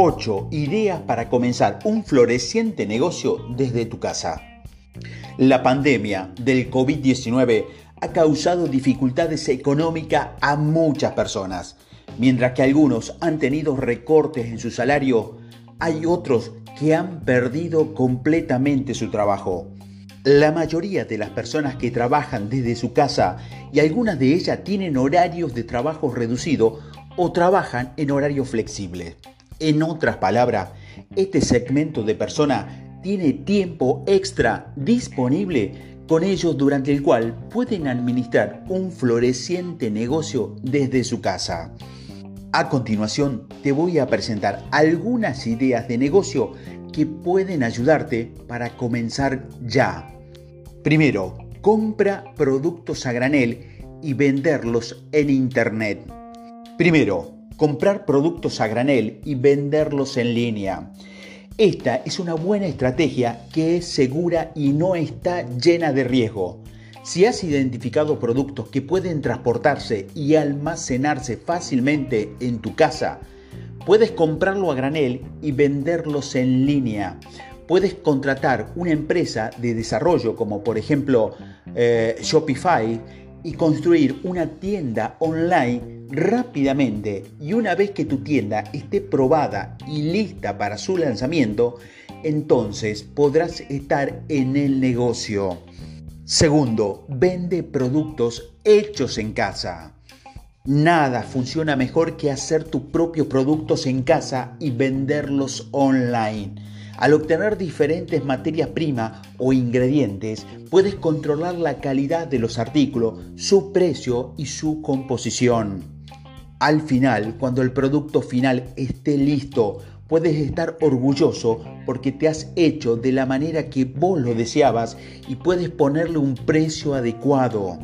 8 ideas para comenzar un floreciente negocio desde tu casa. La pandemia del COVID-19 ha causado dificultades económicas a muchas personas. Mientras que algunos han tenido recortes en su salario, hay otros que han perdido completamente su trabajo. La mayoría de las personas que trabajan desde su casa y algunas de ellas tienen horarios de trabajo reducido o trabajan en horario flexible. En otras palabras, este segmento de personas tiene tiempo extra disponible con ellos durante el cual pueden administrar un floreciente negocio desde su casa. A continuación te voy a presentar algunas ideas de negocio que pueden ayudarte para comenzar ya. Primero, compra productos a granel y venderlos en Internet. Primero, comprar productos a granel y venderlos en línea. Esta es una buena estrategia que es segura y no está llena de riesgo. Si has identificado productos que pueden transportarse y almacenarse fácilmente en tu casa, puedes comprarlo a granel y venderlos en línea. Puedes contratar una empresa de desarrollo como por ejemplo eh, Shopify y construir una tienda online rápidamente y una vez que tu tienda esté probada y lista para su lanzamiento, entonces podrás estar en el negocio. Segundo, vende productos hechos en casa. Nada funciona mejor que hacer tus propios productos en casa y venderlos online. Al obtener diferentes materias primas o ingredientes, puedes controlar la calidad de los artículos, su precio y su composición. Al final, cuando el producto final esté listo, puedes estar orgulloso porque te has hecho de la manera que vos lo deseabas y puedes ponerle un precio adecuado.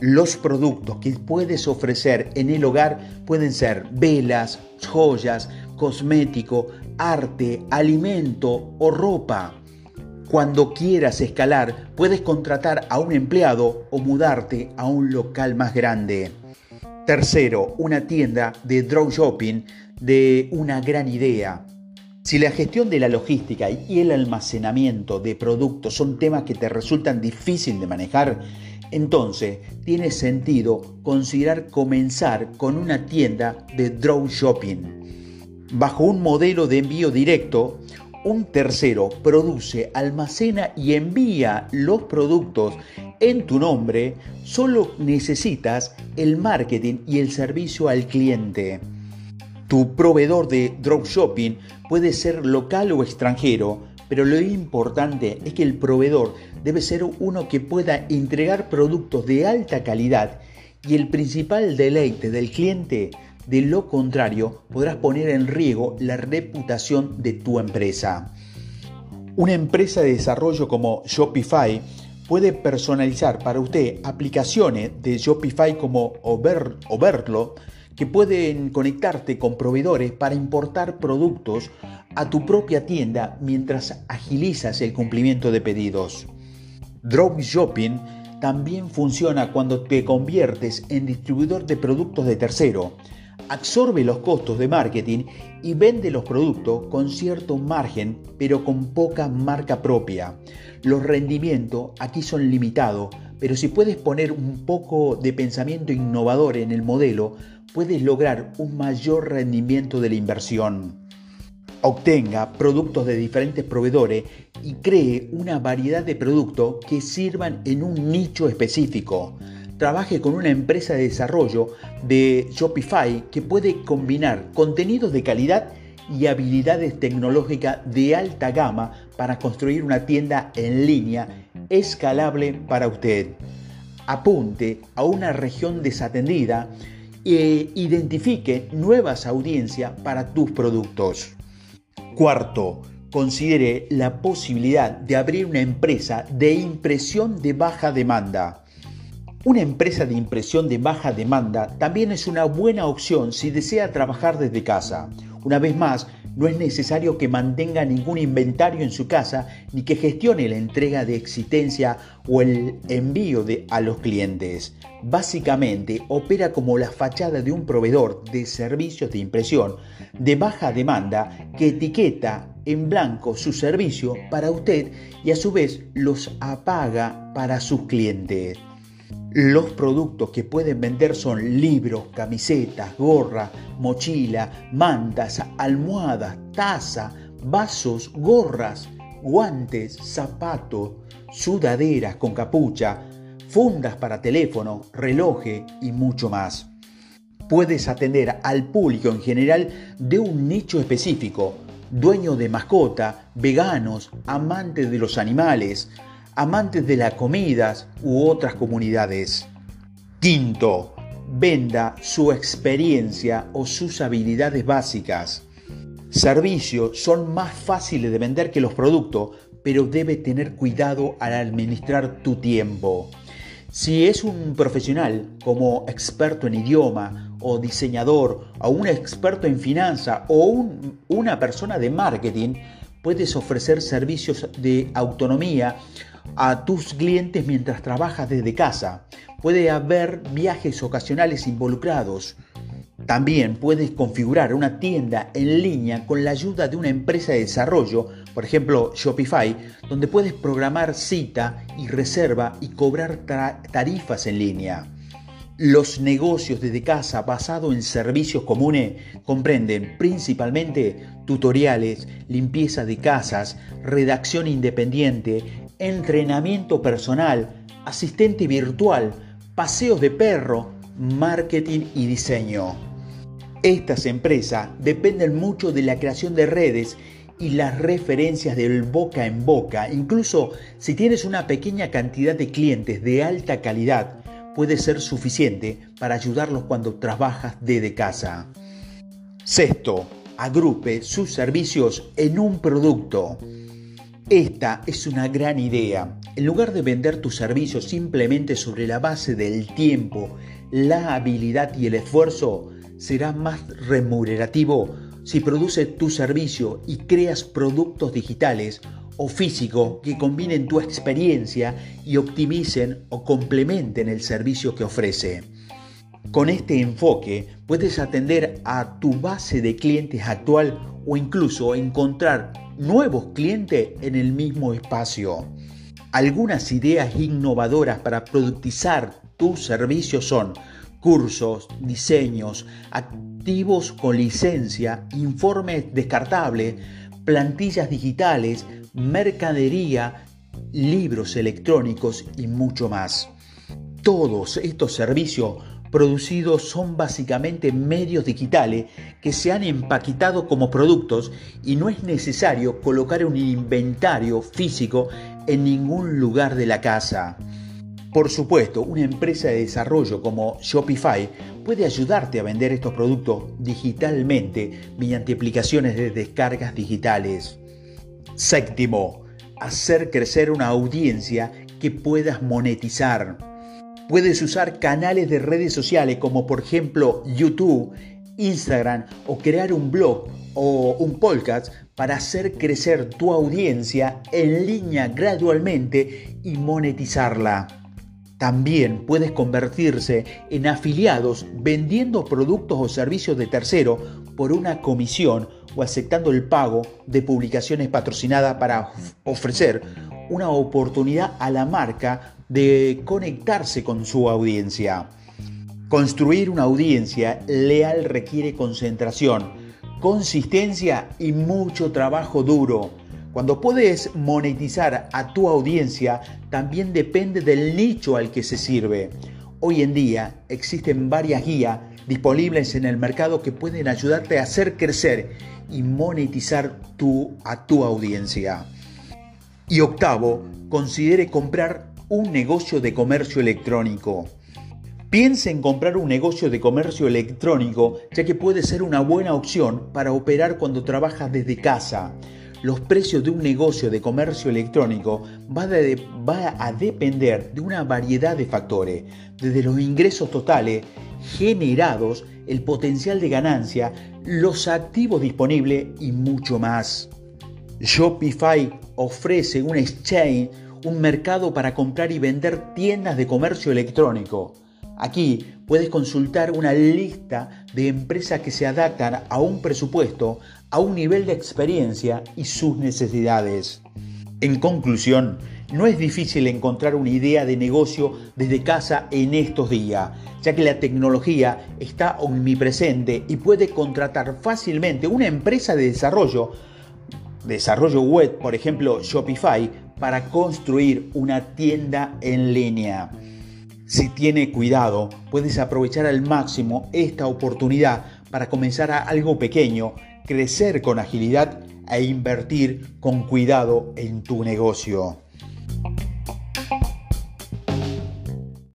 Los productos que puedes ofrecer en el hogar pueden ser velas, joyas, cosmético, arte, alimento o ropa. Cuando quieras escalar, puedes contratar a un empleado o mudarte a un local más grande. Tercero, una tienda de dropshipping de una gran idea. Si la gestión de la logística y el almacenamiento de productos son temas que te resultan difícil de manejar, entonces tiene sentido considerar comenzar con una tienda de dropshipping. Bajo un modelo de envío directo, un tercero produce, almacena y envía los productos en tu nombre, solo necesitas el marketing y el servicio al cliente. Tu proveedor de dropshipping puede ser local o extranjero, pero lo importante es que el proveedor debe ser uno que pueda entregar productos de alta calidad y el principal deleite del cliente. De lo contrario, podrás poner en riesgo la reputación de tu empresa. Una empresa de desarrollo como Shopify puede personalizar para usted aplicaciones de Shopify como Overlo que pueden conectarte con proveedores para importar productos a tu propia tienda mientras agilizas el cumplimiento de pedidos. Dropshipping también funciona cuando te conviertes en distribuidor de productos de tercero. Absorbe los costos de marketing y vende los productos con cierto margen, pero con poca marca propia. Los rendimientos aquí son limitados, pero si puedes poner un poco de pensamiento innovador en el modelo, puedes lograr un mayor rendimiento de la inversión. Obtenga productos de diferentes proveedores y cree una variedad de productos que sirvan en un nicho específico. Trabaje con una empresa de desarrollo de Shopify que puede combinar contenidos de calidad y habilidades tecnológicas de alta gama para construir una tienda en línea escalable para usted. Apunte a una región desatendida e identifique nuevas audiencias para tus productos. Cuarto, considere la posibilidad de abrir una empresa de impresión de baja demanda. Una empresa de impresión de baja demanda también es una buena opción si desea trabajar desde casa. Una vez más, no es necesario que mantenga ningún inventario en su casa ni que gestione la entrega de existencia o el envío de, a los clientes. Básicamente opera como la fachada de un proveedor de servicios de impresión de baja demanda que etiqueta en blanco su servicio para usted y a su vez los apaga para sus clientes. Los productos que pueden vender son libros, camisetas, gorra, mochila, mantas, almohadas, taza, vasos, gorras, guantes, zapatos, sudaderas con capucha, fundas para teléfono, relojes y mucho más. Puedes atender al público en general de un nicho específico, dueño de mascota, veganos, amantes de los animales, amantes de las comidas u otras comunidades. Quinto, venda su experiencia o sus habilidades básicas. Servicios son más fáciles de vender que los productos, pero debe tener cuidado al administrar tu tiempo. Si es un profesional como experto en idioma o diseñador o un experto en finanza o una persona de marketing, puedes ofrecer servicios de autonomía a tus clientes mientras trabajas desde casa. Puede haber viajes ocasionales involucrados. También puedes configurar una tienda en línea con la ayuda de una empresa de desarrollo, por ejemplo Shopify, donde puedes programar cita y reserva y cobrar tarifas en línea. Los negocios desde casa basados en servicios comunes comprenden principalmente tutoriales, limpieza de casas, redacción independiente, entrenamiento personal, asistente virtual, paseos de perro, marketing y diseño. Estas empresas dependen mucho de la creación de redes y las referencias del boca en boca. Incluso si tienes una pequeña cantidad de clientes de alta calidad, puede ser suficiente para ayudarlos cuando trabajas desde casa. Sexto, agrupe sus servicios en un producto. Esta es una gran idea. En lugar de vender tus servicios simplemente sobre la base del tiempo, la habilidad y el esfuerzo, será más remunerativo si produces tu servicio y creas productos digitales o físicos que combinen tu experiencia y optimicen o complementen el servicio que ofrece. Con este enfoque puedes atender a tu base de clientes actual o incluso encontrar nuevos clientes en el mismo espacio. Algunas ideas innovadoras para productizar tus servicios son cursos, diseños, activos con licencia, informes descartables, plantillas digitales, mercadería, libros electrónicos y mucho más. Todos estos servicios producidos son básicamente medios digitales que se han empaquetado como productos y no es necesario colocar un inventario físico en ningún lugar de la casa. Por supuesto, una empresa de desarrollo como Shopify puede ayudarte a vender estos productos digitalmente mediante aplicaciones de descargas digitales. Séptimo, hacer crecer una audiencia que puedas monetizar. Puedes usar canales de redes sociales como por ejemplo YouTube, Instagram o crear un blog o un podcast para hacer crecer tu audiencia en línea gradualmente y monetizarla. También puedes convertirse en afiliados vendiendo productos o servicios de tercero por una comisión o aceptando el pago de publicaciones patrocinadas para ofrecer una oportunidad a la marca de conectarse con su audiencia. Construir una audiencia leal requiere concentración, consistencia y mucho trabajo duro. Cuando puedes monetizar a tu audiencia, también depende del nicho al que se sirve. Hoy en día existen varias guías disponibles en el mercado que pueden ayudarte a hacer crecer y monetizar a tu audiencia. Y octavo, considere comprar un negocio de comercio electrónico. Piense en comprar un negocio de comercio electrónico ya que puede ser una buena opción para operar cuando trabajas desde casa. Los precios de un negocio de comercio electrónico va, a depender de una variedad de factores, desde los ingresos totales generados, el potencial de ganancia, los activos disponibles y mucho más. Shopify ofrece un exchange, un mercado para comprar y vender tiendas de comercio electrónico. Aquí puedes consultar una lista de empresas que se adaptan a un presupuesto, a un nivel de experiencia y sus necesidades. En conclusión, no es difícil encontrar una idea de negocio desde casa en estos días, ya que la tecnología está omnipresente y puede contratar fácilmente una empresa de desarrollo desarrollo web, por ejemplo Shopify, para construir una tienda en línea. Si tiene cuidado, puedes aprovechar al máximo esta oportunidad para comenzar a algo pequeño, crecer con agilidad e invertir con cuidado en tu negocio.